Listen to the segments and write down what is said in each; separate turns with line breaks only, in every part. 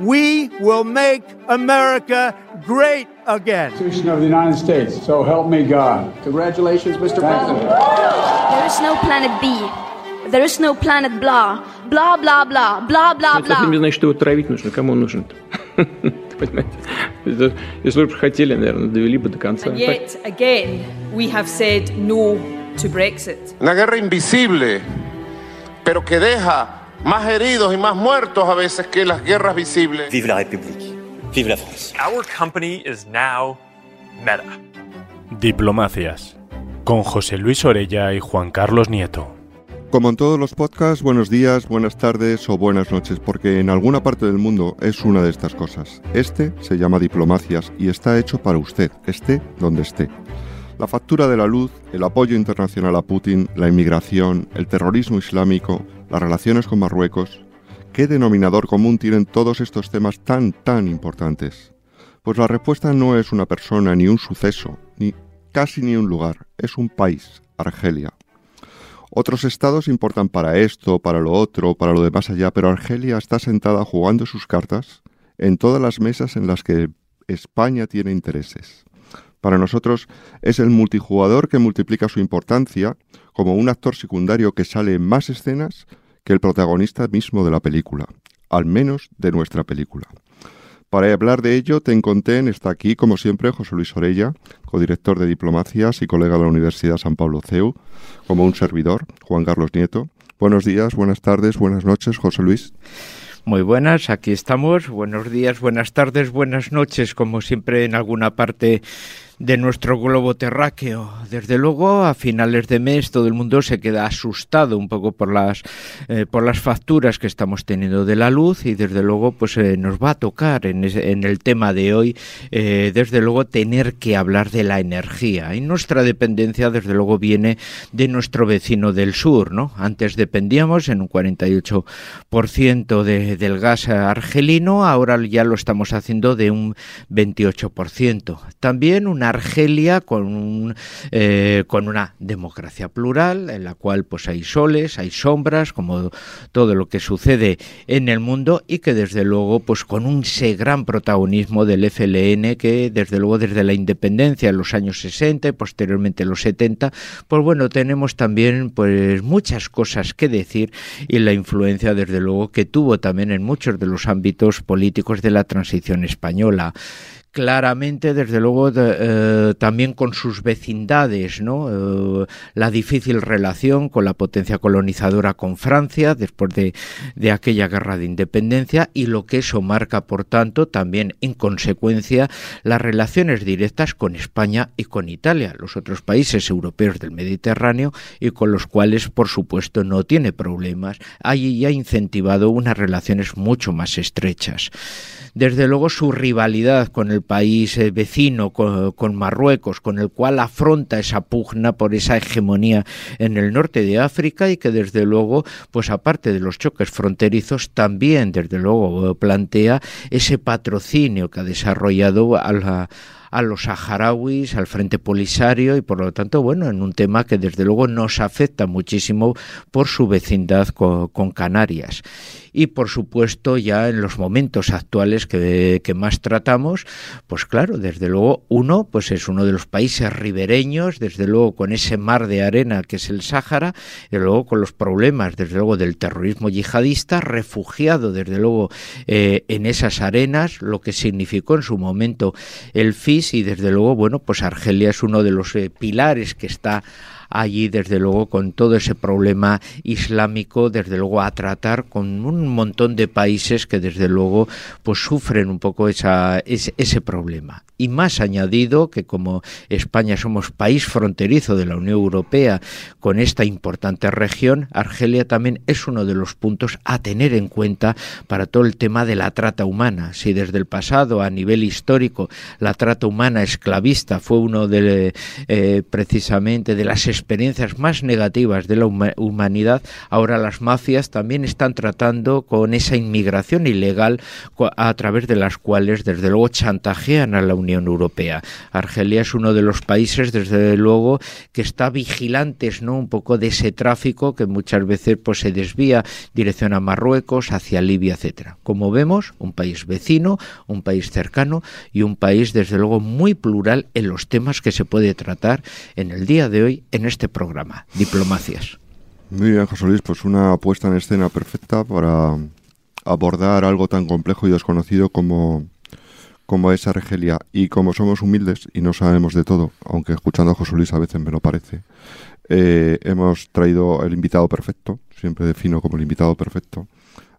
We will make America great again.
Constitution of the United States. So help me God.
Congratulations, Mr. President.
There is no planet B. There is no planet blah. Blah, blah, blah. Blah, blah,
Это совсем не
blah.
значит, что его травить нужно. Кому он нужен Понимаете? Это- Если бы хотели, наверное, довели бы до конца.
And yet again, we have said no to Brexit.
Una guerra invisible, pero que deja más heridos y más muertos a veces que las guerras visibles.
Vive la République. Vive la France.
Our company is now Meta.
Diplomacias, con José Luis Orella y Juan Carlos Nieto.
Como en todos los podcasts, buenos días, buenas tardes o buenas noches, porque en alguna parte del mundo es una de estas cosas. Este se llama Diplomacias y está hecho para usted, esté donde esté. La factura de la luz, el apoyo internacional a Putin, la inmigración, el terrorismo islámico, las relaciones con Marruecos. ¿Qué denominador común tienen todos estos temas tan, tan importantes? Pues la respuesta no es una persona, ni un suceso, ni casi ni un lugar, es un país, Argelia. Otros estados importan para esto, para lo otro, para lo de más allá, pero Argelia está sentada jugando sus cartas en todas las mesas en las que España tiene intereses. Para nosotros es el multijugador que multiplica su importancia como un actor secundario que sale en más escenas que el protagonista mismo de la película, al menos de nuestra película. Para hablar de ello, te encontré en está aquí, como siempre, José Luis Orella, codirector de Diplomacias y colega de la Universidad San Pablo CEU, como un servidor, Juan Carlos Nieto. Buenos días, buenas tardes, buenas noches, José Luis.
Muy buenas, aquí estamos. Buenos días, buenas tardes, buenas noches, como siempre en alguna parte de nuestro globo terráqueo. Desde luego, a finales de mes todo el mundo se queda asustado un poco por las eh, por las facturas que estamos teniendo de la luz y desde luego pues eh, nos va a tocar en, ese- en el tema de hoy eh, desde luego tener que hablar de la energía y nuestra dependencia desde luego viene de nuestro vecino del sur, ¿no? Antes dependíamos en un 48% de, del gas argelino, ahora ya lo estamos haciendo de un 28%. También una Argelia con, un, eh, con una democracia plural, en la cual pues hay soles, hay sombras, como todo lo que sucede en el mundo y que desde luego pues con un gran protagonismo del FLN que desde luego desde la independencia en los años 60 y posteriormente los 70 pues bueno tenemos también pues muchas cosas que decir y la influencia desde luego que tuvo también en muchos de los ámbitos políticos de la transición española claramente, desde luego, eh, también con sus vecindades, ¿no? Eh, la difícil relación con la potencia colonizadora con Francia después de, de aquella guerra de independencia y lo que eso marca, por tanto, también en consecuencia las relaciones directas con España y con Italia, los otros países europeos del Mediterráneo y con los cuales, por supuesto, no tiene problemas. Ahí ha incentivado unas relaciones mucho más estrechas desde luego su rivalidad con el país eh, vecino, con, con Marruecos, con el cual afronta esa pugna por esa hegemonía en el norte de África y que desde luego, pues aparte de los choques fronterizos, también desde luego plantea ese patrocinio que ha desarrollado a la a los saharauis, al Frente Polisario y por lo tanto, bueno, en un tema que desde luego nos afecta muchísimo por su vecindad con, Canarias. Y por supuesto, ya en los momentos actuales que, más tratamos, pues claro, desde luego uno, pues es uno de los países ribereños, desde luego con ese mar de arena que es el Sáhara, y luego con los problemas, desde luego, del terrorismo yihadista, refugiado, desde luego, eh, en esas arenas, lo que significó en su momento el Y desde luego, bueno, pues Argelia es uno de los eh, pilares que está allí, desde luego, con todo ese problema islámico, desde luego, a tratar con un montón de países que, desde luego, pues sufren un poco esa, ese, problema. Y más añadido que como España somos país fronterizo de la Unión Europea con esta importante región, Argelia también es uno de los puntos a tener en cuenta para todo el tema de la trata humana. Si desde el pasado, a nivel histórico, la trata humana esclavista fue uno de, eh, precisamente de las experiencias más negativas de la humanidad, ahora las mafias también están tratando con esa inmigración ilegal a través de las cuales desde luego chantajean a la Unión Europea. Argelia es uno de los países desde luego que está vigilantes, ¿no? un poco de ese tráfico que muchas veces pues se desvía dirección a Marruecos, hacia Libia, etcétera. Como vemos, un país vecino, un país cercano y un país desde luego muy plural en los temas que se puede tratar en el día de hoy en este programa, Diplomacias.
Muy bien, José Luis, pues una puesta en escena perfecta para abordar algo tan complejo y desconocido como, como es Argelia. Y como somos humildes y no sabemos de todo, aunque escuchando a José Luis a veces me lo parece, eh, hemos traído el invitado perfecto, siempre defino como el invitado perfecto,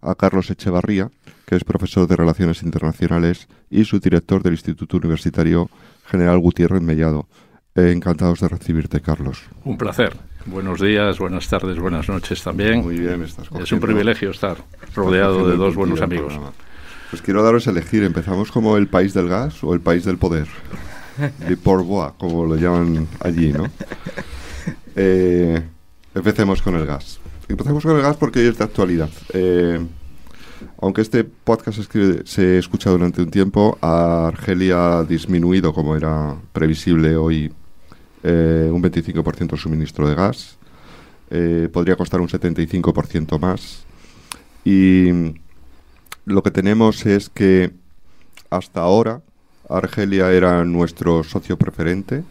a Carlos Echevarría, que es profesor de Relaciones Internacionales y subdirector del Instituto Universitario General Gutiérrez Mellado. Eh, encantados de recibirte, Carlos.
Un placer. Buenos días, buenas tardes, buenas noches también.
Muy bien, estás
Es un privilegio estar rodeado de dos buenos amigos.
Pues quiero daros a elegir, ¿empezamos como el país del gas o el país del poder? De Porbois, como lo llaman allí, ¿no? Eh, empecemos con el gas. Empecemos con el gas porque es de actualidad. Eh, aunque este podcast se escucha durante un tiempo, Argelia ha disminuido, como era previsible hoy, eh, un 25% el suministro de gas. Eh, podría costar un 75% más. Y lo que tenemos es que hasta ahora Argelia era nuestro socio preferente,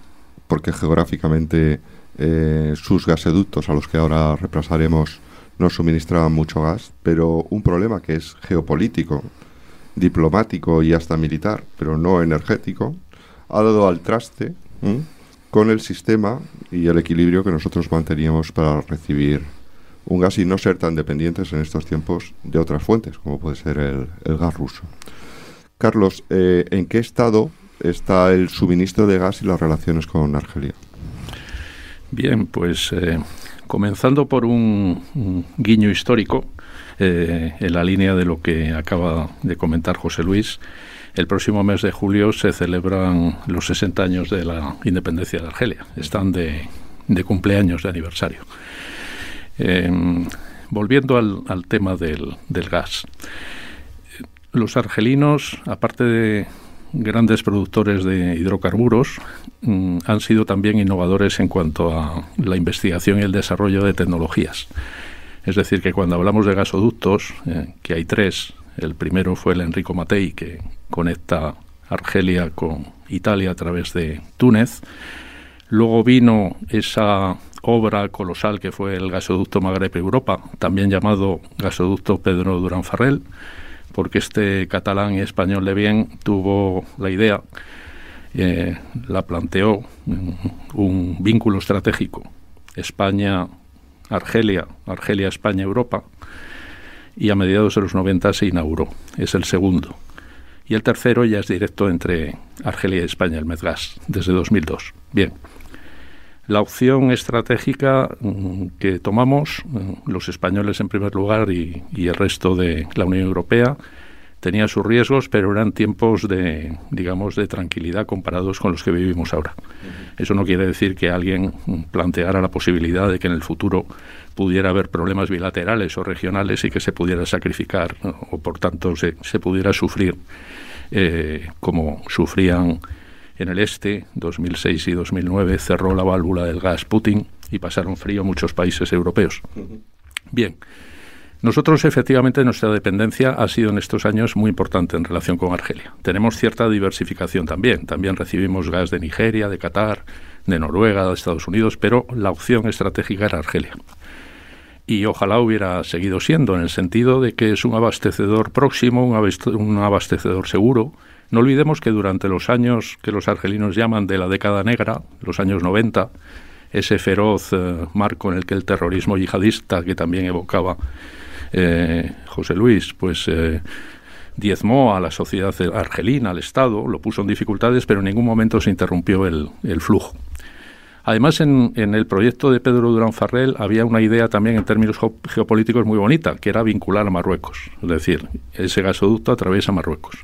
porque geográficamente eh, sus gasoductos, a los que ahora reemplazaremos, nos suministraban mucho gas, pero un problema que es geopolítico, diplomático y hasta militar, pero no energético, ha dado al traste con el sistema y el equilibrio que nosotros manteníamos para recibir un gas y no ser tan dependientes en estos tiempos de otras fuentes, como puede ser el, gas ruso. Carlos, eh, ¿en qué estado está el suministro de gas y las relaciones con Argelia?
Bien, pues eh, comenzando por un, guiño histórico, eh, en la línea de lo que acaba de comentar José Luis, el próximo mes de julio se celebran los 60 años de la independencia de Argelia. Están de, cumpleaños, de aniversario. Em, volviendo al, tema del, gas. Los argelinos, aparte de grandes productores de hidrocarburos, mm, han sido también innovadores en cuanto a la investigación y el desarrollo de tecnologías. Es decir, que cuando hablamos de gasoductos, eh, que hay tres, el primero fue el Enrico Matei, que conecta Argelia con Italia a través de Túnez. Luego vino esa obra colosal que fue el gasoducto Magreb-Europa, también llamado gasoducto Pedro Durán Farrell, porque este catalán y español de bien tuvo la idea, eh, la planteó un vínculo estratégico España-Argelia, Argelia-España-Europa, y a mediados de los 90 se inauguró. Es el segundo. Y el tercero ya es directo entre Argelia y España, el Medgas, desde 2002. Bien. La opción estratégica mm, que tomamos, mm, los españoles en primer lugar y, el resto de la Unión Europea, tenía sus riesgos, pero eran tiempos de, digamos, de tranquilidad comparados con los que vivimos ahora. Eso no quiere decir que alguien mm, planteara la posibilidad de que en el futuro pudiera haber problemas bilaterales o regionales y que se pudiera sacrificar o por tanto se, se pudiera sufrir eh, como sufrían en el este, 2006 y 2009, cerró la válvula del gas Putin y pasaron frío muchos países europeos. Bien, nosotros efectivamente nuestra dependencia ha sido en estos años muy importante en relación con Argelia. Tenemos cierta diversificación también. También recibimos gas de Nigeria, de Qatar, de Noruega, de Estados Unidos, pero la opción estratégica era Argelia. Y ojalá hubiera seguido siendo, en el sentido de que es un abastecedor próximo, un abastecedor seguro, no olvidemos que durante los años que los argelinos llaman de la década negra, los años 90, ese feroz eh, marco en el que el terrorismo yihadista, que también evocaba eh, José Luis, pues eh, diezmó a la sociedad argelina, al Estado, lo puso en dificultades, pero en ningún momento se interrumpió el, flujo. Además, en, el proyecto de Pedro Durán Farrell había una idea también en términos geopolíticos muy bonita, que era vincular a Marruecos. Es decir, ese gasoducto atraviesa Marruecos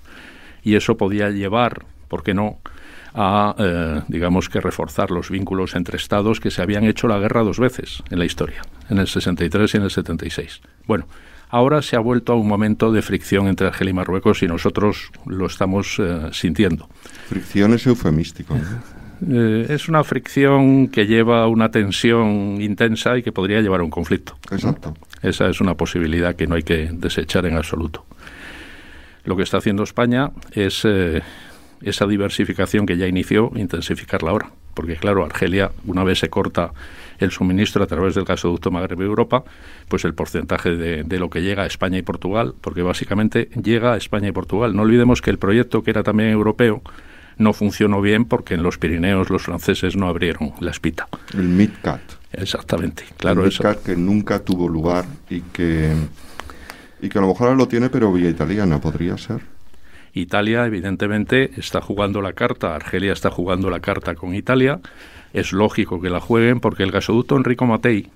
y eso podía llevar, ¿por qué no?, a, eh, digamos que reforzar los vínculos entre estados que se habían hecho la guerra dos veces en la historia, en el 63 y en el 76. Bueno, ahora se ha vuelto a un momento de fricción entre Argelia y Marruecos y nosotros lo estamos eh, sintiendo.
Fricción es eufemístico.
Eh, es una fricción que lleva a una tensión intensa y que podría llevar a un conflicto.
Exacto.
Esa es una posibilidad que no hay que desechar en absoluto. Lo que está haciendo España es esa diversificación que ya inició, intensificarla ahora. Porque claro, Argelia, una vez se corta el suministro a través del gasoducto Magreb-Europa, pues el porcentaje de, de, lo que llega a España y Portugal, porque básicamente llega a España y Portugal. No olvidemos que el proyecto, que era también europeo, no funcionó bien porque en los Pirineos los franceses no abrieron la espita.
El MidCat.
Exactamente, claro.
El MidCat que nunca tuvo lugar y que, y que a lo mejor ahora lo tiene, pero vía italiana podría ser.
Italia, evidentemente, está jugando la carta, Argelia está jugando la carta con Italia. Es lógico que la jueguen porque el gasoducto Enrico Matei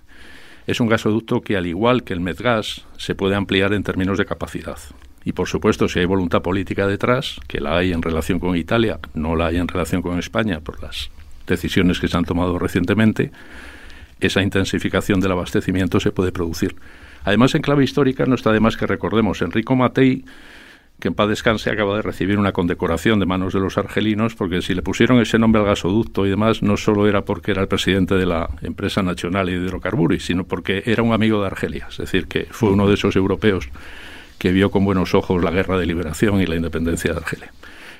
es un gasoducto que, al igual que el Medgas, se puede ampliar en términos de capacidad. Y por supuesto, si hay voluntad política detrás, que la hay en relación con Italia, no la hay en relación con España por las decisiones que se han tomado recientemente, esa intensificación del abastecimiento se puede producir. Además, en clave histórica no está de más que recordemos, Enrico Matei que en paz descanse, acaba de recibir una condecoración de manos de los argelinos, porque si le pusieron ese nombre al gasoducto y demás, no solo era porque era el presidente de la empresa nacional de hidrocarburos, sino porque era un amigo de Argelia, es decir, que fue uno de esos europeos que vio con buenos ojos la guerra de liberación y la independencia de Argelia.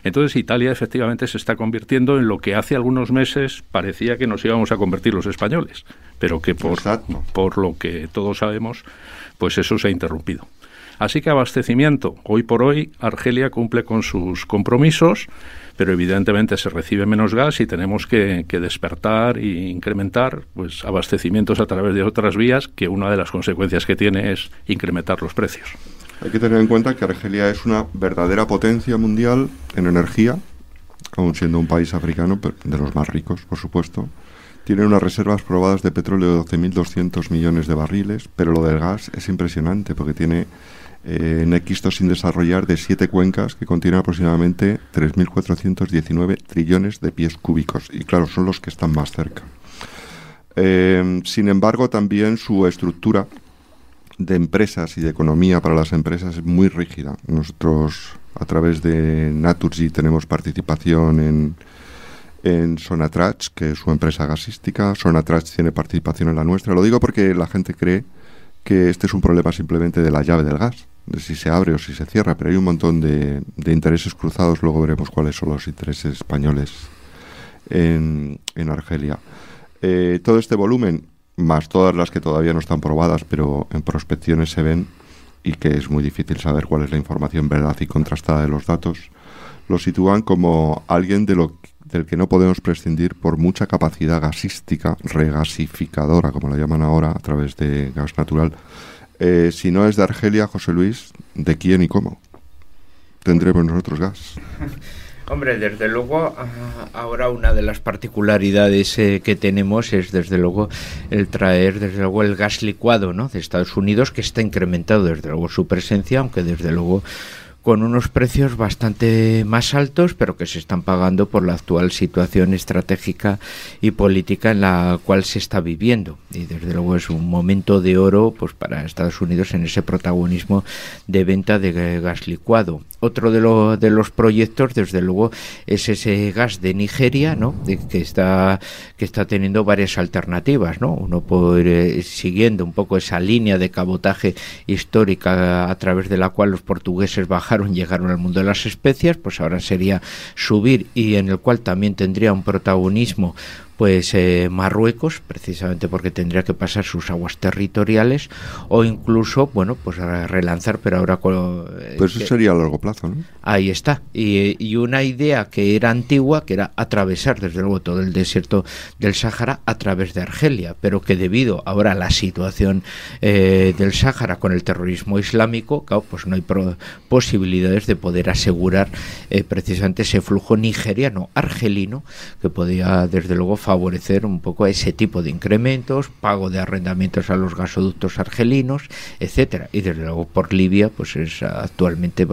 Entonces Italia efectivamente se está convirtiendo en lo que hace algunos meses parecía que nos íbamos a convertir los españoles, pero que por, por lo que todos sabemos, pues eso se ha interrumpido. Así que abastecimiento. Hoy por hoy Argelia cumple con sus compromisos, pero evidentemente se recibe menos gas y tenemos que, despertar e incrementar pues, abastecimientos a través de otras vías, que una de las consecuencias que tiene es incrementar los precios.
Hay que tener en cuenta que Argelia es una verdadera potencia mundial en energía, aun siendo un país africano, de los más ricos, por supuesto. Tiene unas reservas probadas de petróleo de 12.200 millones de barriles, pero lo del gas es impresionante porque tiene eh, en sin desarrollar de siete cuencas que contienen aproximadamente 3.419 trillones de pies cúbicos. Y claro, son los que están más cerca. Eh, sin embargo, también su estructura de empresas y de economía para las empresas es muy rígida. Nosotros, a través de Naturgy, tenemos participación en, en Sonatrach, que es su empresa gasística. Sonatrach tiene participación en la nuestra. Lo digo porque la gente cree que este es un problema simplemente de la llave del gas de si se abre o si se cierra, pero hay un montón de, intereses cruzados, luego veremos cuáles son los intereses españoles en, Argelia. Eh, todo este volumen, más todas las que todavía no están probadas, pero en prospecciones se ven y que es muy difícil saber cuál es la información verdad y contrastada de los datos, lo sitúan como alguien del que no podemos prescindir por mucha capacidad gasística, regasificadora, como la llaman ahora, a través de gas natural, eh, si no es de Argelia, José Luis, ¿de quién y cómo? Tendremos nosotros gas.
Hombre, desde luego, ah, ahora una de las particularidades eh, que tenemos es, desde luego, el traer, desde luego, el gas licuado ¿no? de Estados Unidos, que está incrementado, desde luego, su presencia, aunque desde luego con unos precios bastante más altos, pero que se están pagando por la actual situación estratégica y política en la cual se está viviendo. Y desde luego es un momento de oro pues para Estados Unidos en ese protagonismo de venta de gas licuado. Otro de, de los proyectos, desde luego, es ese gas de Nigeria, ¿no? que está que está teniendo varias alternativas, ¿no? Uno puede ir siguiendo un poco esa línea de cabotaje histórica a través de la cual los portugueses bajaron llegaron al mundo de las especias, pues ahora sería subir y en el cual también tendría un protagonismo pues eh, Marruecos, precisamente porque tendría que pasar sus aguas territoriales, o incluso, bueno, pues relanzar, pero ahora...
Eh, pues eso sería a largo plazo, ¿no?
Ahí está. Y, y, una idea que era antigua, que era atravesar, desde luego, todo el desierto del Sáhara a través de Argelia, pero que debido ahora a la situación eh, del Sáhara con el terrorismo islámico, claro, pues no hay posibilidades de poder asegurar precisamente ese flujo nigeriano, argelino, que podía, desde luego, favorecer un poco ese tipo de incrementos, pago de arrendamientos a los gasoductos argelinos, etcétera. Y desde luego por Libia, pues es actualmente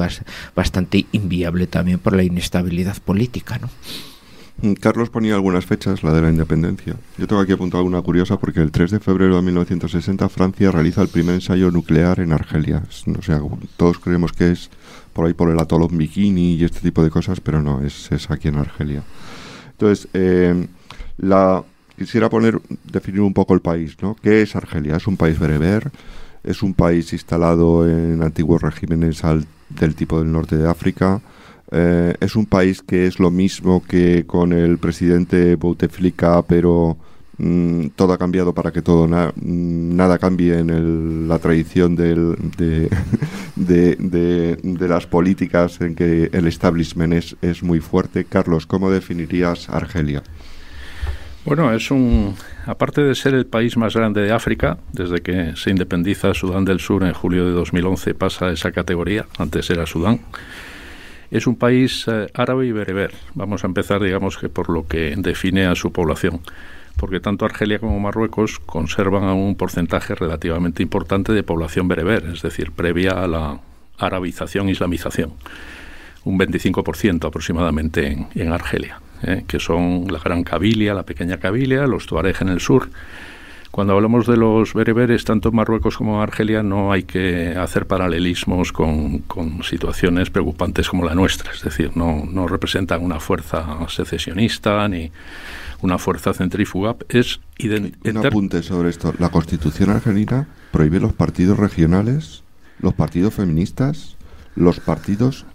bastante inviable también por la inestabilidad política, ¿no?
Mm, Carlos ponía algunas fechas, la de la independencia. Yo tengo aquí apuntado una curiosa porque el 3 de febrero de 1960 Francia realiza el primer ensayo nuclear en Argelia. O sea, todos creemos que es por ahí por el atolón Bikini y este tipo de cosas, pero no, es, aquí en Argelia. Entonces, eh, la, quisiera poner, definir un poco el país, ¿no? ¿Qué es Argelia? Es un país bereber, es un país instalado en antiguos regímenes del tipo del norte de África, eh, es un país que es lo mismo que con el presidente Bouteflika, pero mm, todo ha cambiado para que todo mm, nada cambie en la tradición del, de, de, las políticas en que el establishment es, es muy fuerte. Carlos, ¿cómo definirías Argelia?
Bueno, es un, aparte de ser el país más grande de África, desde que se independiza Sudán del Sur en julio de 2011 pasa a esa categoría, antes era Sudán. Es un país eh, árabe y bereber. Vamos a empezar, digamos, que por lo que define a su población, porque tanto Argelia como Marruecos conservan un porcentaje relativamente importante de población bereber, es decir, previa a la arabización, islamización, un 25% aproximadamente en Argelia. ¿Eh? que son la Gran Cabilia, la Pequeña Cabilia, los Tuareg en el sur. Cuando hablamos de los bereberes, tanto en Marruecos como en Argelia, no hay que hacer paralelismos con, con situaciones preocupantes como la nuestra. Es decir, no, no representan una fuerza secesionista ni una fuerza centrífuga. Es
Un apunte sobre esto. La Constitución argelina prohíbe los partidos regionales, los partidos feministas, los partidos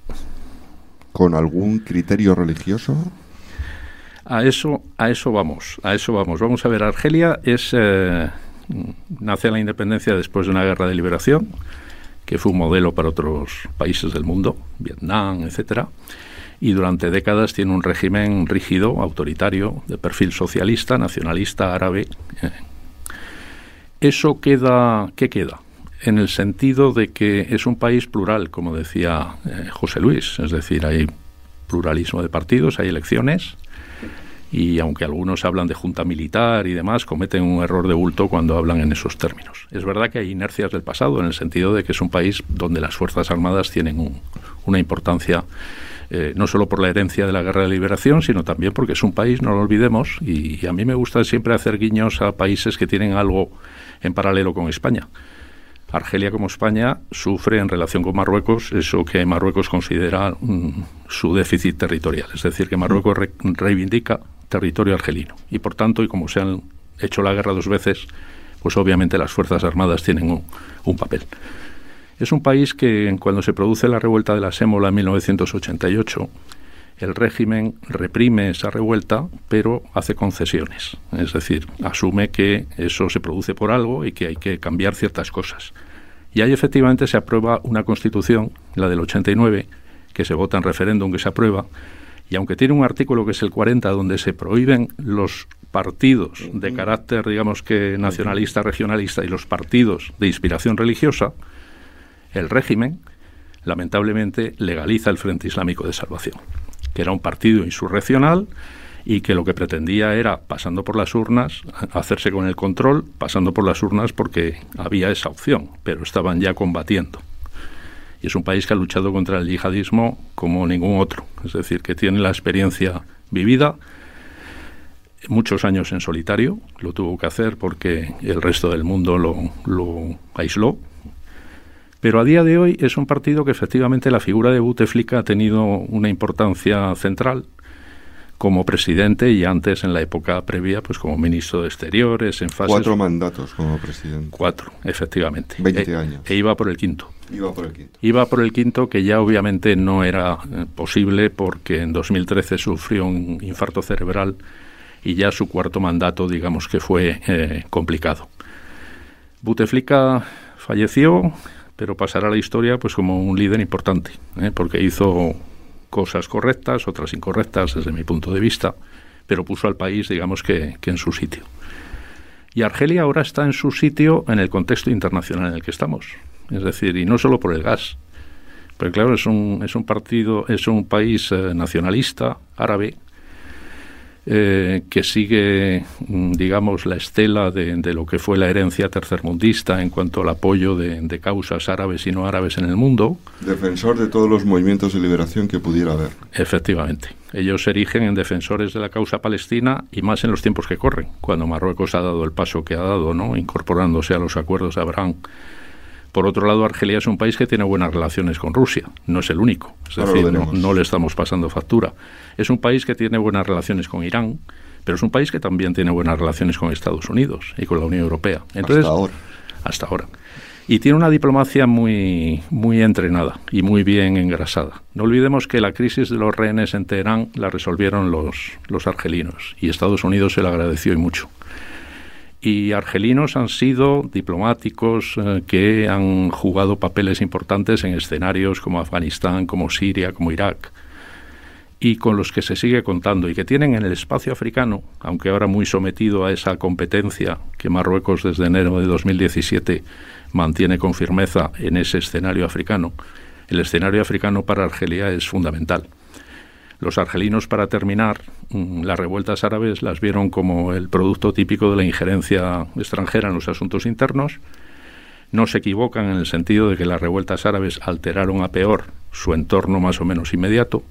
con algún criterio religioso.
A eso, a eso vamos, a eso vamos. Vamos a ver, Argelia es eh, nace la independencia después de una guerra de liberación, que fue un modelo para otros países del mundo, Vietnam, etcétera, y durante décadas tiene un régimen rígido, autoritario, de perfil socialista, nacionalista, árabe. Eh. Eso queda, ¿qué queda? En el sentido de que es un país plural, como decía eh, José Luis, es decir, hay pluralismo de partidos, hay elecciones, y aunque algunos hablan de junta militar y demás, cometen un error de bulto cuando hablan en esos términos. Es verdad que hay inercias del pasado en el sentido de que es un país donde las Fuerzas Armadas tienen una importancia eh, no solo por la herencia de la guerra de liberación, sino también porque es un país, no lo olvidemos, y, a mí me gusta siempre hacer guiños a países que tienen algo en paralelo con España. Argelia como España sufre en relación con Marruecos eso que Marruecos considera mm, su déficit territorial, es decir, que Marruecos reivindica territorio argelino. Y por tanto, y como se han hecho la guerra dos veces, pues obviamente las Fuerzas Armadas tienen un, papel. Es un país que cuando se produce la revuelta de la Sémola en 1988, el régimen reprime esa revuelta, pero hace concesiones. Es decir, asume que eso se produce por algo y que hay que cambiar ciertas cosas. Y ahí efectivamente se aprueba una constitución, la del 89, que se vota en referéndum, que se aprueba, y aunque tiene un artículo que es el 40 donde se prohíben los partidos de carácter, digamos que nacionalista, regionalista y los partidos de inspiración religiosa, el régimen lamentablemente legaliza el Frente Islámico de Salvación, que era un partido insurreccional y que lo que pretendía era, pasando por las urnas, hacerse con el control, pasando por las urnas porque había esa opción, pero estaban ya combatiendo y es un país que ha luchado contra el yihadismo como ningún otro, es decir, que tiene la experiencia vivida, muchos años en solitario, lo tuvo que hacer porque el resto del mundo lo, lo aisló, pero a día de hoy es un partido que efectivamente la figura de Bouteflika ha tenido una importancia central como presidente y antes en la época previa pues como ministro de Exteriores en fases...
Cuatro mandatos como presidente.
Cuatro, efectivamente.
Veinte e, años.
E iba por el quinto.
Iba por el quinto.
Iba por el quinto que ya obviamente no era eh, posible porque en 2013 sufrió un infarto cerebral y ya su cuarto mandato digamos que fue eh, complicado. Buteflika falleció, pero pasará a la historia pues como un líder importante, ¿eh? porque hizo cosas correctas, otras incorrectas desde mi punto de vista, pero puso al país, digamos que, en su sitio. Y Argelia ahora está en su sitio en el contexto internacional en el que estamos. Es decir, y no solo por el gas. Porque claro, es un, es un partido, es un país eh, nacionalista, árabe, eh, que sigue, mm, digamos, la estela de, lo que fue la herencia tercermundista en cuanto al apoyo de, de, causas árabes y no árabes en el mundo.
Defensor de todos los movimientos de liberación que pudiera haber.
Efectivamente. Ellos se erigen en defensores de la causa palestina y más en los tiempos que corren, cuando Marruecos ha dado el paso que ha dado, ¿no? incorporándose a los acuerdos de Abraham. Por otro lado, Argelia es un país que tiene buenas relaciones con Rusia, no es el único, es decir, no, le estamos pasando factura. Es un país que tiene buenas relaciones con Irán, pero es un país que también tiene buenas relaciones con Estados Unidos y con la Unión Europea.
Entonces, hasta ahora.
Hasta ahora. Y tiene una diplomacia muy, muy entrenada y muy bien engrasada. No olvidemos que la crisis de los rehenes en Teherán la resolvieron los, los argelinos y Estados Unidos se la agradeció y mucho y argelinos han sido diplomáticos eh, que han jugado papeles importantes en escenarios como Afganistán, como Siria, como Irak, y con los que se sigue contando y que tienen en el espacio africano, aunque ahora muy sometido a esa competencia que Marruecos desde enero de 2017 mantiene con firmeza en ese escenario africano, el escenario africano para Argelia es fundamental. Los argelinos, para terminar, mm, las revueltas árabes las vieron como el producto típico de la injerencia extranjera en los asuntos internos. No se equivocan en el sentido de que las revueltas árabes alteraron a peor su entorno más o menos inmediato.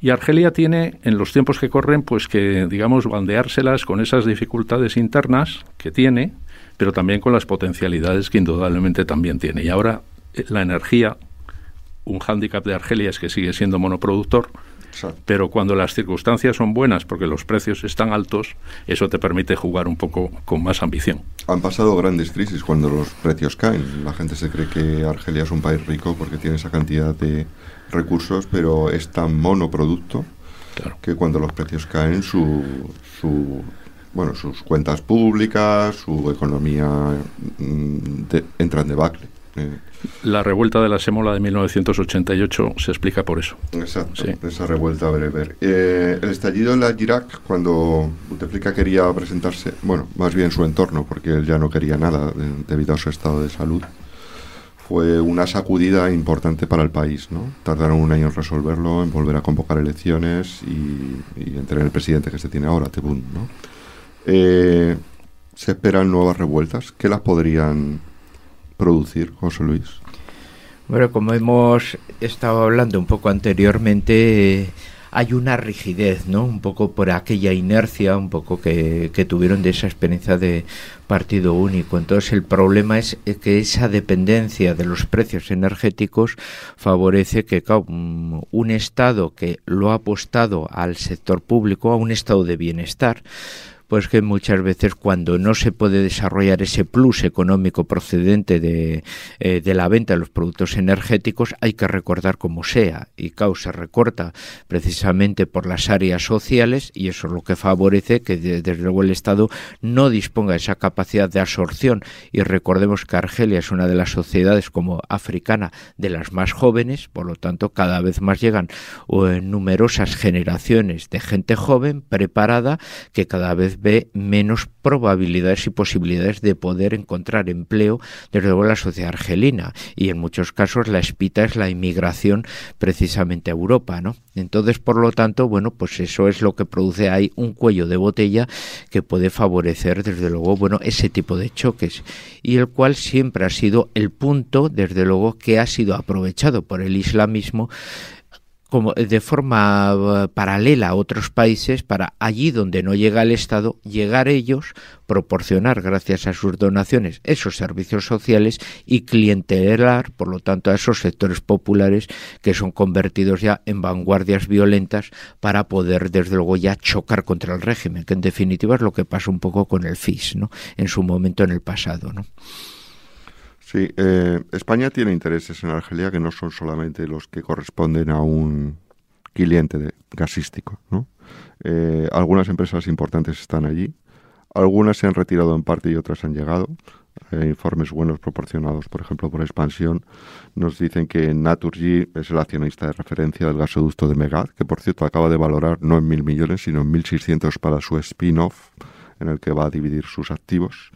Y Argelia tiene, en los tiempos que corren, pues que, digamos, bandeárselas con esas dificultades internas que tiene, pero también con las potencialidades que indudablemente también tiene. Y ahora eh, la energía, un hándicap de Argelia es que sigue siendo monoproductor, pero cuando las circunstancias son buenas porque los precios están altos, eso te permite jugar un poco con más ambición.
Han pasado grandes crisis cuando los precios caen. La gente se cree que Argelia es un país rico porque tiene esa cantidad de recursos, pero es tan monoproducto que cuando los precios caen su, su bueno, sus cuentas públicas, su economía mm, entra en debacle.
La revuelta de la Sémola de 1988 se explica por eso.
Exacto, esa revuelta breve. Eh, el estallido en la Irak, cuando Bouteflika quería presentarse, bueno, más bien su entorno, porque él ya no quería nada debido a su estado de salud, fue una sacudida importante para el país. ¿no? Tardaron un año en resolverlo, en volver a convocar elecciones y, y en tener el presidente que se tiene ahora, Tebún. ¿no? Eh, se esperan nuevas revueltas. ¿Qué las podrían producir, José Luis?
Bueno, como hemos estado hablando un poco anteriormente, hay una rigidez, ¿no? Un poco por aquella inercia, un poco que, tuvieron de esa experiencia de partido único. Entonces el problema es que esa dependencia de los precios energéticos favorece que un Estado que lo ha apostado al sector público, a un estado de bienestar, pues que muchas veces cuando no se puede desarrollar ese plus económico procedente de, eh, de la venta de los productos energéticos, hay que recordar como sea. Y causa recorta precisamente por las áreas sociales y eso es lo que favorece que desde luego el Estado no disponga de esa capacidad de absorción. Y recordemos que Argelia es una de las sociedades como africana de las más jóvenes, por lo tanto cada vez más llegan eh, numerosas generaciones de gente joven preparada que cada vez ve menos probabilidades y posibilidades de poder encontrar empleo desde luego la sociedad argelina y en muchos casos la espita es la inmigración precisamente a Europa, ¿no? Entonces, por lo tanto, bueno, pues eso es lo que produce ahí un cuello de botella que puede favorecer desde luego, bueno, ese tipo de choques y el cual siempre ha sido el punto desde luego que ha sido aprovechado por el islamismo como de forma eh, paralela a otros países para allí donde no llega el Estado llegar ellos proporcionar gracias a sus donaciones esos servicios sociales y clientelar por lo tanto a esos sectores populares que son convertidos ya en vanguardias violentas para poder desde luego ya chocar contra el régimen que en definitiva es lo que pasa un poco con el FIS ¿no? en su momento en el pasado ¿no?
Sí, eh, España tiene intereses en Argelia que no son solamente los que corresponden a un cliente gasístico. ¿no? Eh, algunas empresas importantes están allí, algunas se han retirado en parte y otras han llegado. informes buenos proporcionados, por ejemplo, por Expansión, nos dicen que Naturgy es el accionista de referencia del gasoducto de Megad, que por cierto acaba de valorar no en mil millones, sino en 1.600 para su spin-off en el que va a dividir sus activos,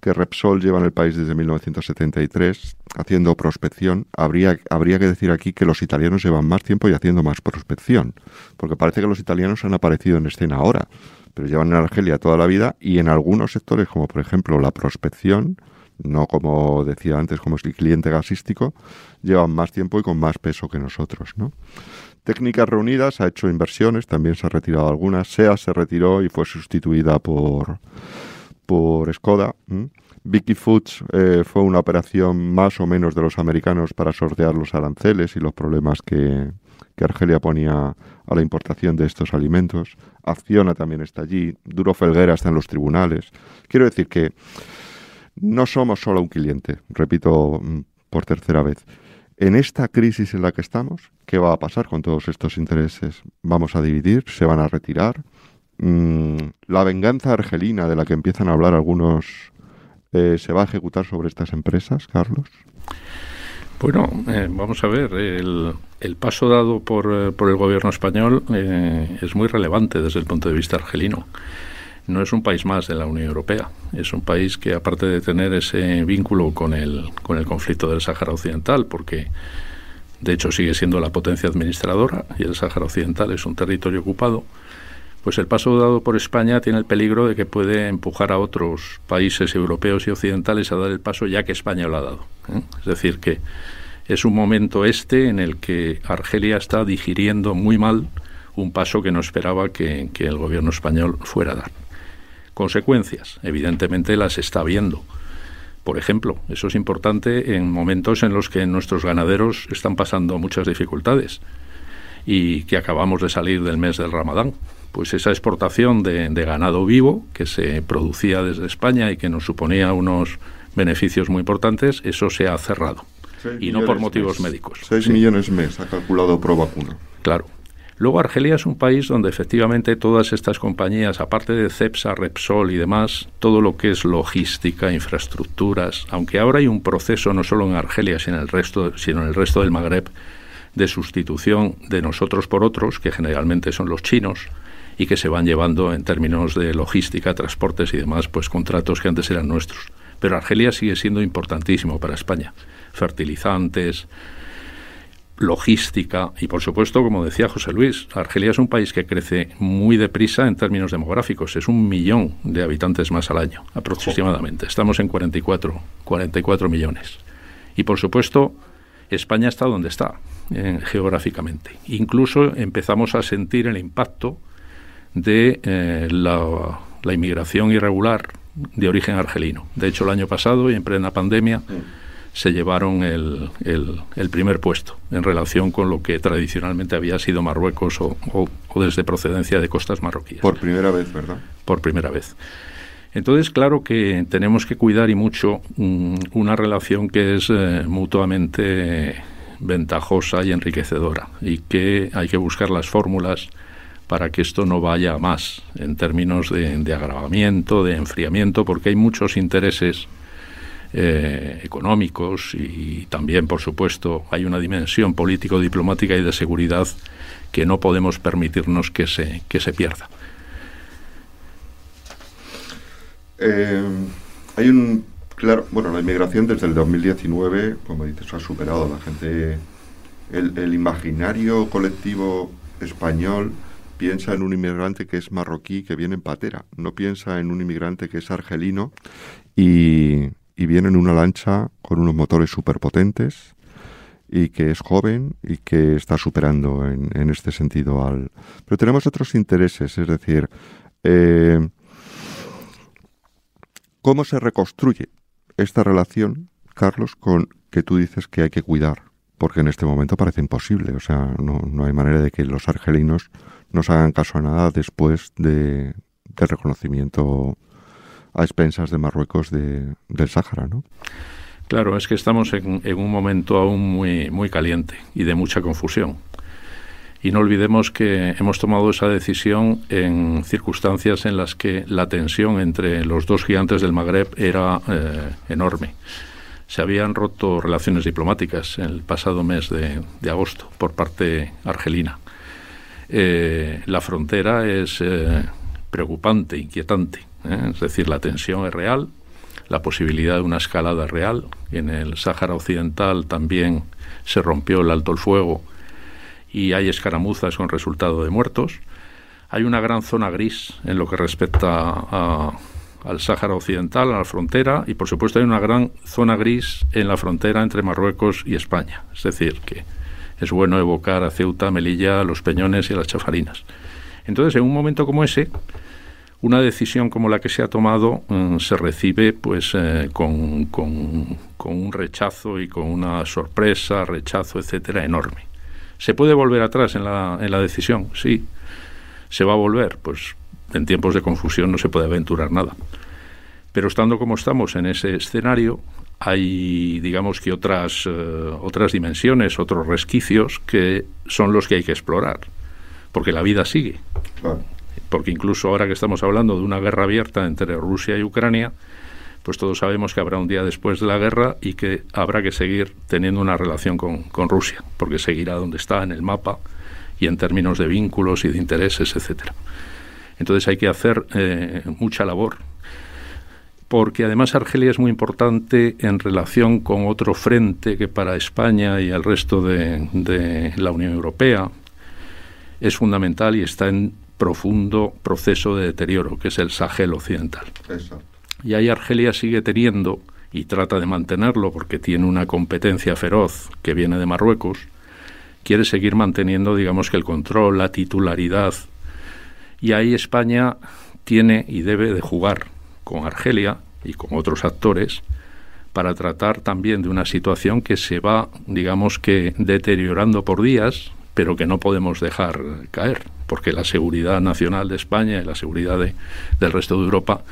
que Repsol lleva en el país desde 1973 haciendo prospección. Habría, habría que decir aquí que los italianos llevan más tiempo y haciendo más prospección, porque parece que los italianos han aparecido en escena ahora, pero llevan en Argelia toda la vida y en algunos sectores, como por ejemplo la prospección, no como decía antes, como es el cliente gasístico, llevan más tiempo y con más peso que nosotros, ¿no? Técnicas Reunidas ha hecho inversiones, también se ha retirado algunas. SEA se retiró y fue sustituida por, por Skoda. Vicky Foods eh, fue una operación más o menos de los americanos para sortear los aranceles y los problemas que, que Argelia ponía a la importación de estos alimentos. Acciona también está allí. Duro Felguera está en los tribunales. Quiero decir que no somos solo un cliente, repito mm, por tercera vez en esta crisis en la que estamos, ¿qué va a pasar con todos estos intereses? ¿Vamos a dividir? ¿Se van a retirar? Mm, ¿La venganza argelina de la que empiezan a hablar algunos eh, se va a ejecutar sobre estas empresas, Carlos?
Bueno, eh, vamos a ver, el, paso dado por, eh, por, el gobierno español es muy relevante desde el punto de vista argelino no es un país más de la Unión Europea. Es un país que, aparte de tener ese vínculo con el, con el conflicto del Sáhara Occidental, porque de hecho sigue siendo la potencia administradora y el Sáhara Occidental es un territorio ocupado, pues el paso dado por España tiene el peligro de que puede empujar a otros países europeos y occidentales a dar el paso ya que España lo ha dado. ¿eh? Es decir, que es un momento este en el que Argelia está digiriendo muy mal un paso que no esperaba que, que el gobierno español fuera a dar consecuencias. Evidentemente las está viendo. Por ejemplo, eso es importante en momentos en los que nuestros ganaderos están pasando muchas dificultades y que acabamos de salir del mes del Ramadán. Pues esa exportación de, ganado vivo que se producía desde España y que nos suponía unos beneficios muy importantes, eso se ha cerrado. Y no por motivos médicos.
6 millones mes ha calculado Pro Vacuna.
Claro. Luego Argelia es un país donde efectivamente todas estas compañías, aparte de CEPSA, Repsol y demás, todo lo que es logística, infraestructuras, aunque ahora hay un proceso no solo en Argelia, sino en el resto, sino en el resto del Magreb, de sustitución de nosotros por otros, que generalmente son los chinos, y que se van llevando en términos de logística, transportes y demás, pues contratos que antes eran nuestros. Pero Argelia sigue siendo importantísimo para España. Fertilizantes, logística y, por supuesto, como decía José Luis, Argelia es un país que crece muy deprisa en términos demográficos. Es un millón de habitantes más al año, aproximadamente. Estamos en 44, 44 millones. Y, por supuesto, España está donde está eh, geográficamente. Incluso empezamos a sentir el impacto de eh, la, la, inmigración irregular de origen argelino. De hecho, el año pasado y en plena pandemia se llevaron el, el, primer puesto en relación con lo que tradicionalmente había sido Marruecos o, o, desde procedencia de costas marroquíes.
Por primera vez, ¿verdad?
Por primera vez. Entonces, claro que tenemos que cuidar y mucho mm, una relación que es eh, mutuamente ventajosa y enriquecedora y que hay que buscar las fórmulas para que esto no vaya a más en términos de, de agravamiento, de enfriamiento, porque hay muchos intereses eh, económicos y también, por supuesto, hay una dimensión político-diplomática y de seguridad que no podemos permitirnos que se, que se pierda.
Eh, hay un claro, bueno, la inmigración desde el 2019, como dices, ha superado la gente. El, el imaginario colectivo español piensa en un inmigrante que es marroquí que viene en patera, no piensa en un inmigrante que es argelino y, y viene en una lancha con unos motores superpotentes y que es joven y que está superando en, este sentido al... Pero tenemos otros intereses, es decir, eh, ¿cómo se reconstruye esta relación, Carlos, con que tú dices que hay que cuidar? Porque en este momento parece imposible, o sea, no, no hay manera de que los argelinos nos hagan caso a nada después de, del reconocimiento a expensas de Marruecos de, del Sáhara, ¿no?
Claro, es que estamos en, un momento aún muy, muy caliente y de mucha confusión. Y no olvidemos que hemos tomado esa decisión en circunstancias en las que la tensión entre los dos gigantes del Magreb era eh, enorme. Se habían roto relaciones diplomáticas el pasado mes de, agosto por parte argelina. Eh, la frontera es eh, preocupante, inquietante ¿eh? es decir, la tensión es real, la posibilidad de una escalada real. En el Sáhara Occidental también se rompió el alto el fuego y hay escaramuzas con resultado de muertos. Hay una gran zona gris en lo que respecta al Sáhara Occidental, a la frontera, y por supuesto hay una gran zona gris en la frontera entre Marruecos y España. Es decir, que es bueno evocar a Ceuta, Melilla, los Peñones y las Chafarinas. Entonces, en un momento como ese, una decisión como la que se ha tomado mm, se recibe pues eh, con, un rechazo y con una sorpresa, rechazo, etcétera, enorme. ¿Se puede volver atrás en la, en la decisión? Sí. ¿Se va a volver? Pues en tiempos de confusión no se puede aventurar nada. Pero estando como estamos en ese escenario, hay, digamos que otras, eh, otras dimensiones, otros resquicios que son los que hay que explorar, porque la vida sigue. Porque incluso ahora que estamos hablando de una guerra abierta entre Rusia y Ucrania, pues todos sabemos que habrá un día después de la guerra y que habrá que seguir teniendo una relación con, con Rusia, porque seguirá donde está en el mapa y en términos de vínculos y de intereses, etcétera. Entonces hay que hacer eh, mucha labor porque además Argelia es muy importante en relación con otro frente que para España y el resto de, la Unión Europea es fundamental y está en profundo proceso de deterioro, que es el Sahel occidental. Y ahí Argelia sigue teniendo, y trata de mantenerlo porque tiene una competencia feroz que viene de Marruecos, quiere seguir manteniendo, digamos que el control, la titularidad. Y ahí España tiene y debe de jugar con Argelia y con otros actores para tratar también de una situación que se va, digamos que, deteriorando por días, pero que no podemos dejar caer, porque la seguridad nacional de España y la seguridad del resto de Europa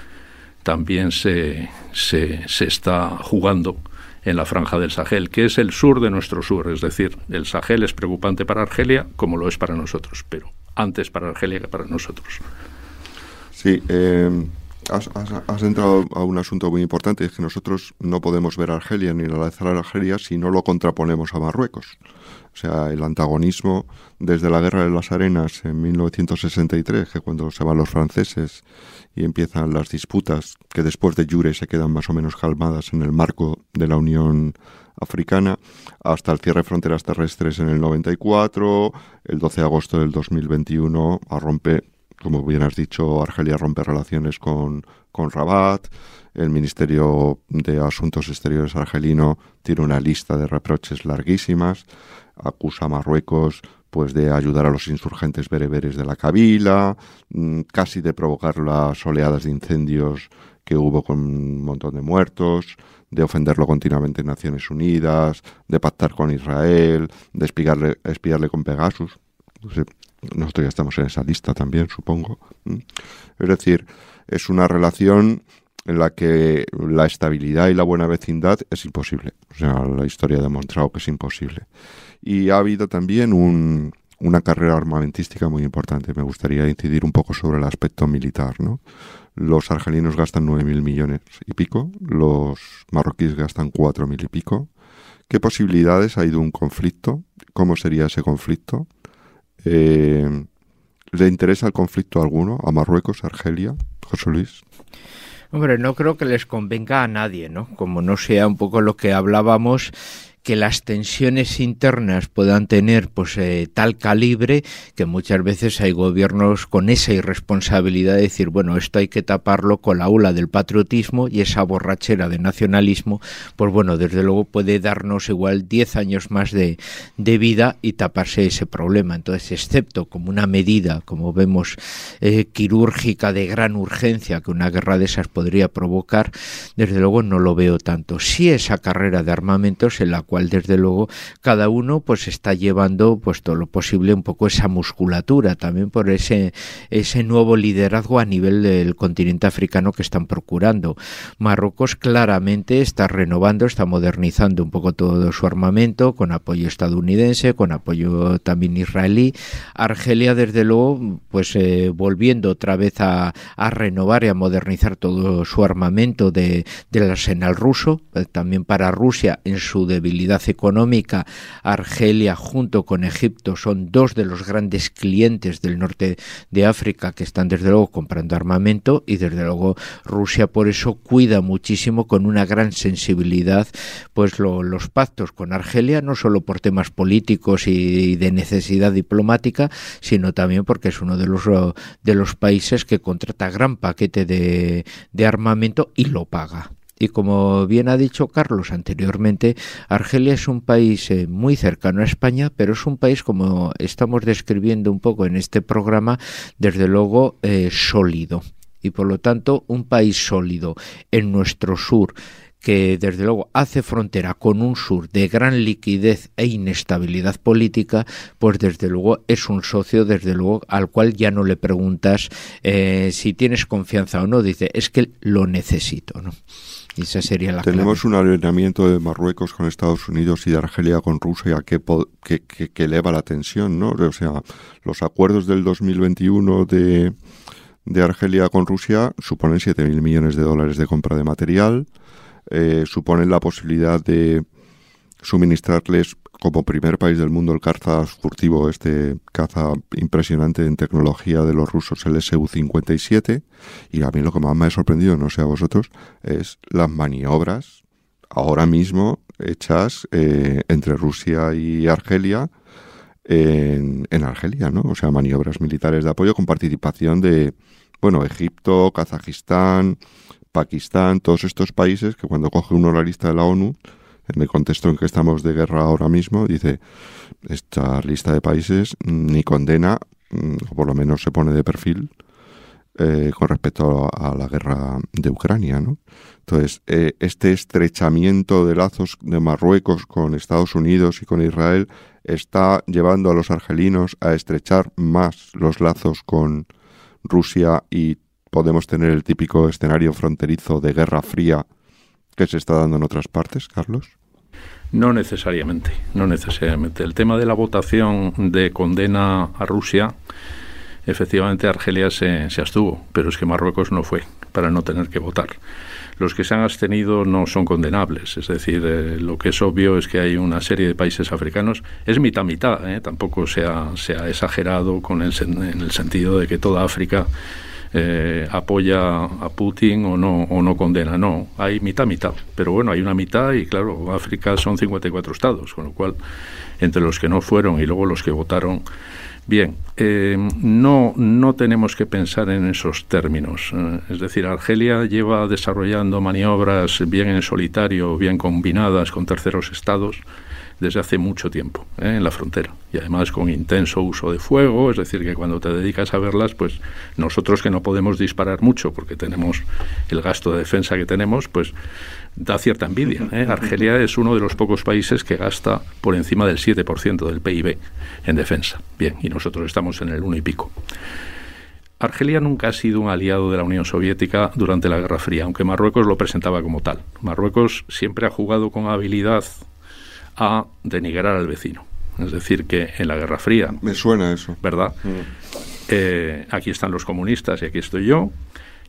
también se, se, se está jugando en la franja del Sahel, que es el sur de nuestro sur, es decir, el Sahel es preocupante para Argelia como lo es para nosotros, pero antes para Argelia que para nosotros.
Sí, eh, Has, entrado a un asunto muy importante, es que nosotros no podemos ver a Argelia ni la a Argelia si no lo contraponemos a Marruecos. O sea, el antagonismo desde la Guerra de las Arenas en 1963, que cuando se van los franceses y empiezan las disputas que después de Jure se quedan más o menos calmadas en el marco de la Unión Africana, hasta el cierre de fronteras terrestres en el 94, el 12 de agosto del 2021 a rompe como bien has dicho, Argelia rompe relaciones con, con Rabat, el Ministerio de Asuntos Exteriores argelino tiene una lista de reproches larguísimas, acusa a Marruecos pues de ayudar a los insurgentes bereberes de la Kabila, mm, casi de provocar las oleadas de incendios que hubo con un montón de muertos, de ofenderlo continuamente en Naciones Unidas, de pactar con Israel, de espiarle, espiarle con Pegasus. Nosotros ya estamos en esa lista también, supongo. Es decir, es una relación en la que la estabilidad y la buena vecindad es imposible. O sea, la historia ha demostrado que es imposible. Y ha habido también una carrera armamentística muy importante. Me gustaría incidir un poco sobre el aspecto militar, ¿no? Los argelinos gastan 9.000 millones y pico, los marroquíes gastan 4.000 y pico. ¿Qué posibilidades hay de un conflicto? ¿Cómo sería ese conflicto? Eh, ¿Le interesa el conflicto alguno a Marruecos, a Argelia, José Luis?
Hombre, no creo que les convenga a nadie, ¿no? Como no sea un poco lo que hablábamos que las tensiones internas puedan tener pues eh, tal calibre que muchas veces hay gobiernos con esa irresponsabilidad de decir bueno esto hay que taparlo con la aula del patriotismo y esa borrachera de nacionalismo pues bueno desde luego puede darnos igual 10 años más de, de, vida y taparse ese problema entonces excepto como una medida como vemos eh, quirúrgica de gran urgencia que una guerra de esas podría provocar desde luego no lo veo tanto. Sí esa carrera de armamentos en la cual desde luego cada uno pues está llevando pues todo lo posible un poco esa musculatura también por ese ese nuevo liderazgo a nivel del continente africano que están procurando. Marruecos claramente está renovando, está modernizando un poco todo su armamento con apoyo estadounidense, con apoyo también israelí. Argelia desde luego pues eh, volviendo otra vez a, a, renovar y a modernizar todo su armamento de, del arsenal ruso, eh, también para Rusia en su debilidad económica. Argelia junto con Egipto son dos de los grandes clientes del norte de África que están desde luego comprando armamento y desde luego Rusia por eso cuida muchísimo con una gran sensibilidad pues los pactos con Argelia, no solo por temas políticos y, de necesidad diplomática, sino también porque es uno de los, de los países que contrata gran paquete de, de armamento y lo paga. Y como bien ha dicho Carlos anteriormente, Argelia es un país eh, muy cercano a España, pero es un país, como estamos describiendo un poco en este programa, desde luego eh, sólido. Y por lo tanto, un país sólido en nuestro sur, que desde luego hace frontera con un sur de gran liquidez e inestabilidad política, pues desde luego es un socio, desde luego, al cual ya no le preguntas eh, si tienes confianza o no, dice, es que lo necesito, ¿no? Y esa sería la
Tenemos un alineamiento de Marruecos con Estados Unidos y de Argelia con Rusia que, que, que, eleva la tensión, ¿no? O sea, los acuerdos del 2021 de, de Argelia con Rusia suponen 7.000 millones de dólares de compra de material, eh, suponen la posibilidad de suministrarles como primer país del mundo el caza furtivo, este caza impresionante en tecnología de los rusos, el SU-57. Y a mí lo que más me ha sorprendido, no sé a vosotros, es las maniobras ahora mismo hechas eh, entre Rusia y Argelia en, en, Argelia, ¿no? O sea, maniobras militares de apoyo con participación de, bueno, Egipto, Kazajistán, Pakistán, todos estos países que cuando coge uno la lista de la ONU, en el contexto en que estamos de guerra ahora mismo, dice, esta lista de países ni condena, mm, o por lo menos se pone de perfil, eh, con respecto a, la guerra de Ucrania, ¿no? Entonces, eh, este estrechamiento de lazos de Marruecos con Estados Unidos y con Israel está llevando a los argelinos a estrechar más los lazos con Rusia y podemos tener el típico escenario fronterizo de guerra fría que se está dando en otras partes, Carlos?
No necesariamente, no necesariamente. El tema de la votación de condena a Rusia, efectivamente Argelia se, se abstuvo, pero es que Marruecos no fue para no tener que votar. Los que se han abstenido no son condenables, es decir, eh, lo que es obvio es que hay una serie de países africanos, es mitad-mitad, ¿eh? tampoco se ha, se ha exagerado con el, en el sentido de que toda África eh, apoya a Putin o no, o no condena. No, hay mitad, mitad. Pero bueno, hay una mitad y claro, África son 54 estados, con lo cual entre los que no fueron y luego los que votaron. Bien, eh, no, no tenemos que pensar en esos términos. Eh, es decir, Argelia lleva desarrollando maniobras bien en solitario, bien combinadas con terceros estados desde hace mucho tiempo ¿eh? en la frontera y además con intenso uso de fuego, es decir, que cuando te dedicas a verlas, pues nosotros que no podemos disparar mucho porque tenemos el gasto de defensa que tenemos, pues da cierta envidia. ¿eh? Argelia es uno de los pocos países que gasta por encima del 7% del PIB en defensa. Bien, y nosotros estamos en el 1 y pico. Argelia nunca ha sido un aliado de la Unión Soviética durante la Guerra Fría, aunque Marruecos lo presentaba como tal. Marruecos siempre ha jugado con habilidad a denigrar al vecino. Es decir, que en la Guerra Fría...
Me suena eso.
¿Verdad? Mm. Eh, aquí están los comunistas y aquí estoy yo.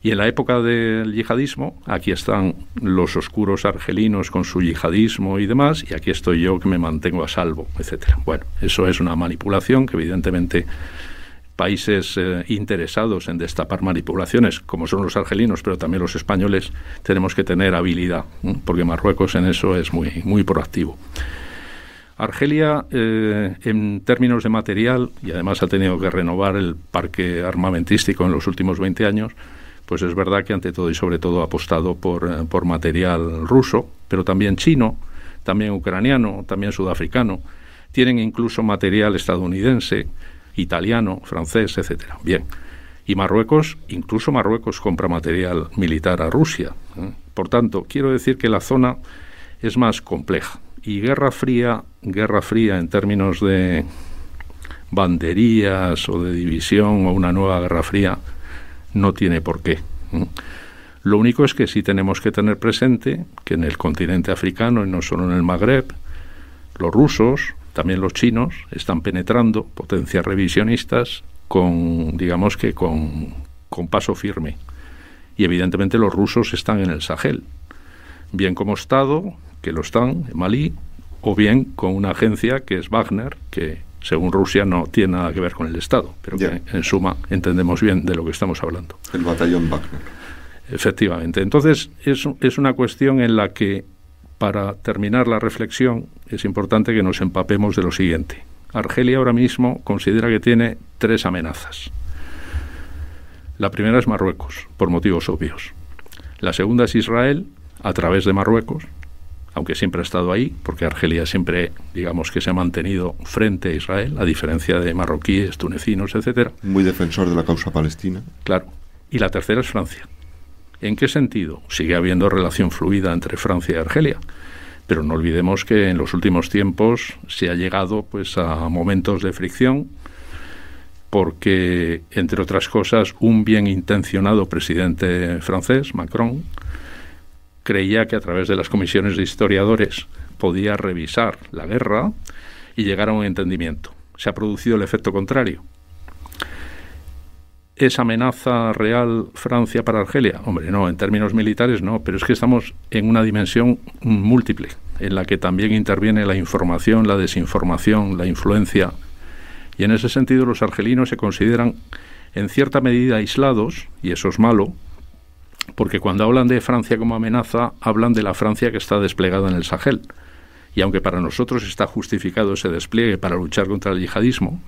Y en la época del yihadismo, aquí están los oscuros argelinos con su yihadismo y demás, y aquí estoy yo que me mantengo a salvo, etcétera. Bueno, eso es una manipulación que evidentemente países eh, interesados en destapar manipulaciones, como son los argelinos, pero también los españoles, tenemos que tener habilidad, porque Marruecos en eso es muy, muy proactivo. Argelia, eh, en términos de material, y además ha tenido que renovar el parque armamentístico en los últimos 20 años, pues es verdad que ante todo y sobre todo ha apostado por, eh, por material ruso, pero también chino, también ucraniano, también sudafricano. Tienen incluso material estadounidense, italiano, francés, etcétera. Bien. Y Marruecos, incluso Marruecos compra material militar a Rusia. ¿eh? Por tanto, quiero decir que la zona es más compleja. Y Guerra Fría, Guerra Fría en términos de banderías o de división o una nueva Guerra Fría, no tiene por qué. ¿eh? Lo único es que sí tenemos que tener presente que en el continente africano y no solo en el Magreb, los rusos, también los chinos están penetrando potencias revisionistas con, digamos que con, con paso firme. Y evidentemente los rusos están en el Sahel, bien como Estado, que lo están en Malí, o bien con una agencia que es Wagner, que según Rusia no tiene nada que ver con el Estado, pero que en suma entendemos bien de lo que estamos hablando.
El batallón Wagner.
Efectivamente. Entonces, es, es una cuestión en la que, para terminar la reflexión, es importante que nos empapemos de lo siguiente. Argelia ahora mismo considera que tiene tres amenazas. La primera es Marruecos, por motivos obvios. La segunda es Israel, a través de Marruecos, aunque siempre ha estado ahí, porque Argelia siempre, digamos que se ha mantenido frente a Israel, a diferencia de marroquíes, tunecinos, etcétera.
Muy defensor de la causa palestina.
Claro. Y la tercera es Francia. ¿En qué sentido? Sigue habiendo relación fluida entre Francia y Argelia, pero no olvidemos que en los últimos tiempos se ha llegado pues a momentos de fricción porque entre otras cosas un bien intencionado presidente francés, Macron, creía que a través de las comisiones de historiadores podía revisar la guerra y llegar a un entendimiento. Se ha producido el efecto contrario. ¿Es amenaza real Francia para Argelia? Hombre, no, en términos militares no, pero es que estamos en una dimensión múltiple, en la que también interviene la información, la desinformación, la influencia. Y en ese sentido los argelinos se consideran en cierta medida aislados, y eso es malo, porque cuando hablan de Francia como amenaza, hablan de la Francia que está desplegada en el Sahel. Y aunque para nosotros está justificado ese despliegue para luchar contra el yihadismo,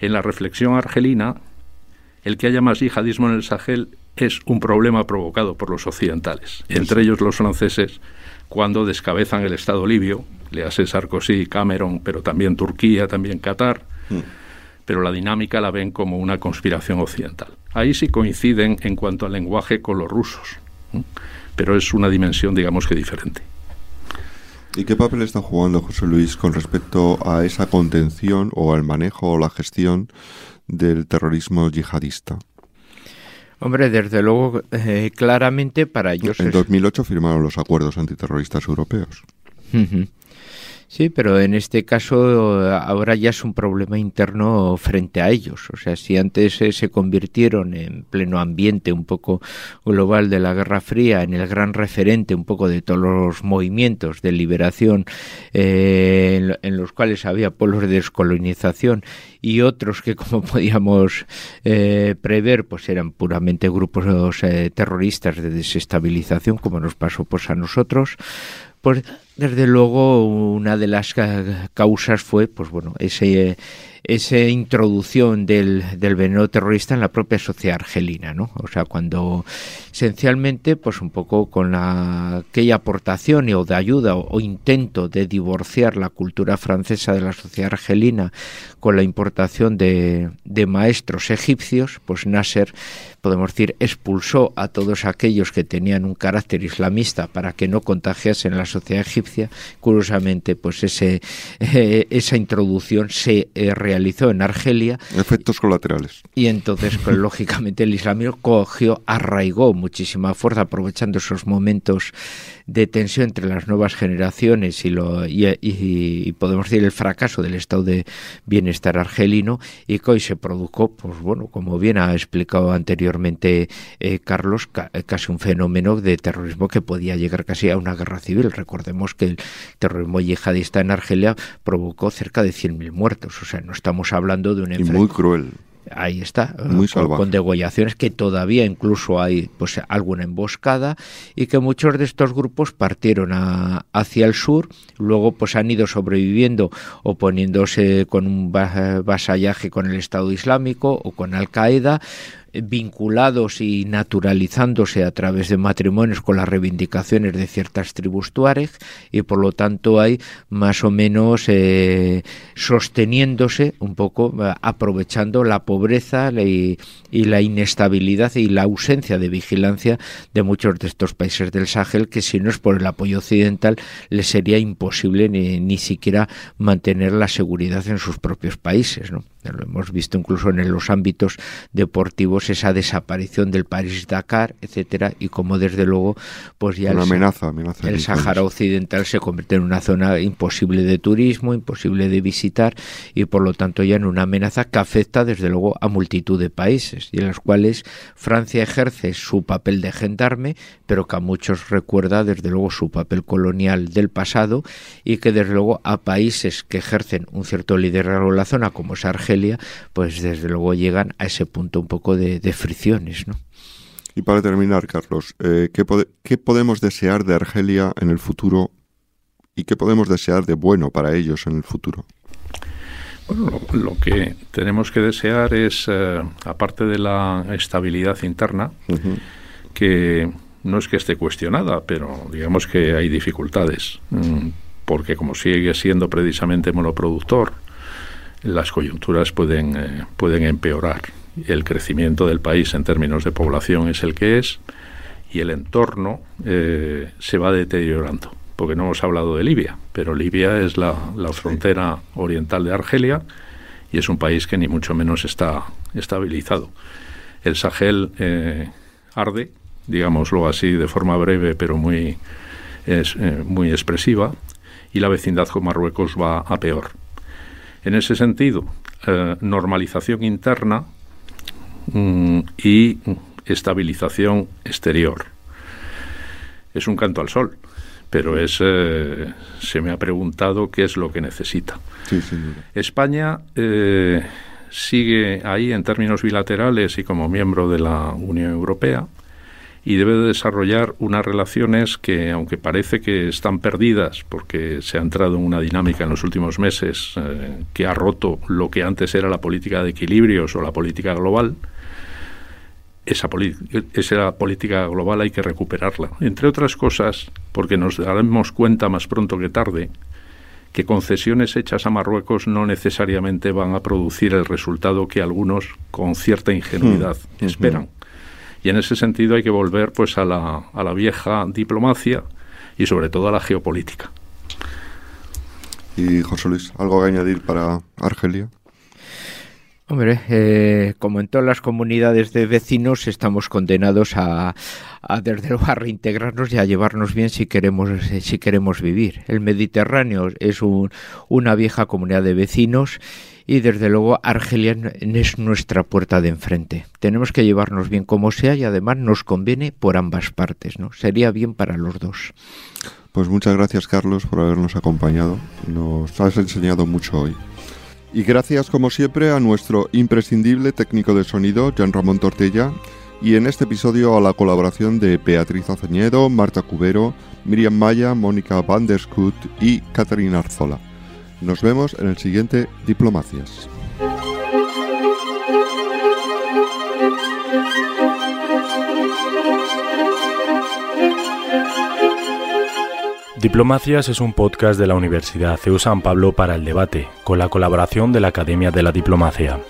en la reflexión argelina el que haya más yihadismo en el Sahel es un problema provocado por los occidentales, entre ellos los franceses, cuando descabezan el Estado libio, le hace Sarkozy, Cameron, pero también Turquía, también Qatar, mm. pero la dinámica la ven como una conspiración occidental. Ahí sí coinciden en cuanto al lenguaje con los rusos, pero es una dimensión, digamos que diferente.
¿Y qué papel está jugando José Luis con respecto a esa contención o al manejo o la gestión del terrorismo yihadista?
Hombre, desde luego, eh, claramente para ellos.
En 2008 firmaron los acuerdos antiterroristas europeos.
Sí, pero en este caso ahora ya es un problema interno frente a ellos. O sea, si antes eh, se convirtieron en pleno ambiente un poco global de la Guerra Fría, en el gran referente un poco de todos los movimientos de liberación eh, en, los cuales había polos de descolonización y otros que como podíamos eh, prever pues eran puramente grupos terroristas de desestabilización como nos pasó pues a nosotros pues desde luego una de las causas fue pues bueno ese esa introducción del, del, veneno terrorista en la propia sociedad argelina, ¿no? O sea, cuando esencialmente, pues un poco con la, aquella aportación o de ayuda o, intento de divorciar la cultura francesa de la sociedad argelina con la importación de, maestros egipcios, pues Nasser, podemos decir, expulsó a todos aquellos que tenían un carácter islamista para que no contagiasen la sociedad egipcia. Curiosamente, pues ese, eh, esa introducción se eh, realizó en Argelia.
Efectos colaterales.
Y entonces, pues, lógicamente, el islamismo cogió, arraigó muchísima fuerza, aprovechando esos momentos de tensión entre las nuevas generaciones y, lo, y, podemos decir el fracaso del estado de bienestar argelino y que hoy se produjo, pues bueno, como bien ha explicado anteriormente eh, Carlos, casi un fenómeno de terrorismo que podía llegar casi a una guerra civil. Recordemos que el terrorismo yihadista en Argelia provocó cerca de 100.000 muertos, o sea, no estamos hablando de un
Y muy cruel
ahí está,
Muy
con, con, degollaciones que todavía incluso hay pues alguna emboscada y que muchos de estos grupos partieron a, hacia el sur, luego pues han ido sobreviviendo o poniéndose con un vasallaje con el Estado Islámico o con Al Qaeda vinculados y naturalizándose a través de matrimonios con las reivindicaciones de ciertas tribus tuareg y por lo tanto hay más o menos eh, sosteniéndose un poco eh, aprovechando la pobreza y, y, la inestabilidad y la ausencia de vigilancia de muchos de estos países del Sahel que si no es por el apoyo occidental les sería imposible ni, ni siquiera mantener la seguridad en sus propios países ¿no? Lo hemos visto incluso en los ámbitos deportivos esa desaparición del París-Dakar, etcétera, y como desde luego, pues ya
Una
el,
amenaza, amenaza
el Sahara Occidental se convierte en una zona imposible de turismo, imposible de visitar y por lo tanto ya en una amenaza que afecta desde luego a multitud de países y en los cuales Francia ejerce su papel de gendarme, pero que a muchos recuerda desde luego su papel colonial del pasado y que desde luego a países que ejercen un cierto liderazgo en la zona como es Argelia, pues desde luego llegan a ese punto un poco de, de fricciones, ¿no?
Y para terminar, Carlos, eh, ¿qué, pode- ¿qué podemos desear de Argelia en el futuro y qué podemos desear de bueno para ellos en el futuro?
Bueno, lo, lo que tenemos que desear es, eh, aparte de la estabilidad interna, que no es que esté cuestionada, pero digamos que hay dificultades, mm, porque como sigue siendo precisamente monoproductor, las coyunturas pueden, eh, pueden empeorar. El crecimiento del país en términos de población es el que es y el entorno eh, se va deteriorando. Porque no hemos hablado de Libia, pero Libia es la, la frontera oriental de Argelia y es un país que ni mucho menos está estabilizado. El Sahel eh, arde, digámoslo así de forma breve, pero muy, es, muy expresiva, y la vecindad con Marruecos va a peor. En ese sentido, eh, normalización interna mm, y estabilización exterior. Es un canto al sol, pero es, eh, se me ha preguntado qué es lo que necesita.
Sí.
España eh, sigue ahí en términos bilaterales y como miembro de la Unión Europea y debe de desarrollar unas relaciones que, aunque parece que están perdidas porque se ha entrado en una dinámica en los últimos meses eh, que ha roto lo que antes era la política de equilibrios o la política global, esa, esa, política global hay que recuperarla. Entre otras cosas, porque nos daremos cuenta más pronto que tarde que concesiones hechas a Marruecos no necesariamente van a producir el resultado que algunos, con cierta ingenuidad,
Mm.
esperan. Y en ese sentido hay que volver pues a la, a la vieja diplomacia y sobre todo a la geopolítica.
Y José Luis, ¿algo que añadir para Argelia?
Hombre, eh, como en todas las comunidades de vecinos, estamos condenados a, a, desde luego, a reintegrarnos y a llevarnos bien si queremos, si queremos vivir. El Mediterráneo es un, una vieja comunidad de vecinos y desde luego Argelia es nuestra puerta de enfrente. Tenemos que llevarnos bien como sea y además nos conviene por ambas partes, ¿no? Sería bien para los dos.
Pues muchas gracias Carlos por habernos acompañado. Nos has enseñado mucho hoy. Y gracias como siempre a nuestro imprescindible técnico de sonido, Jean Ramón Tortella, y en este episodio a la colaboración de Beatriz Aceñedo, Marta Cubero, Miriam Maya, Mónica Van der Skut y Catarina Arzola. Nos vemos en el siguiente Diplomacias.
Diplomacias es un podcast de la Universidad CEU San Pablo para el debate, con la colaboración de la Academia de la Diplomacia.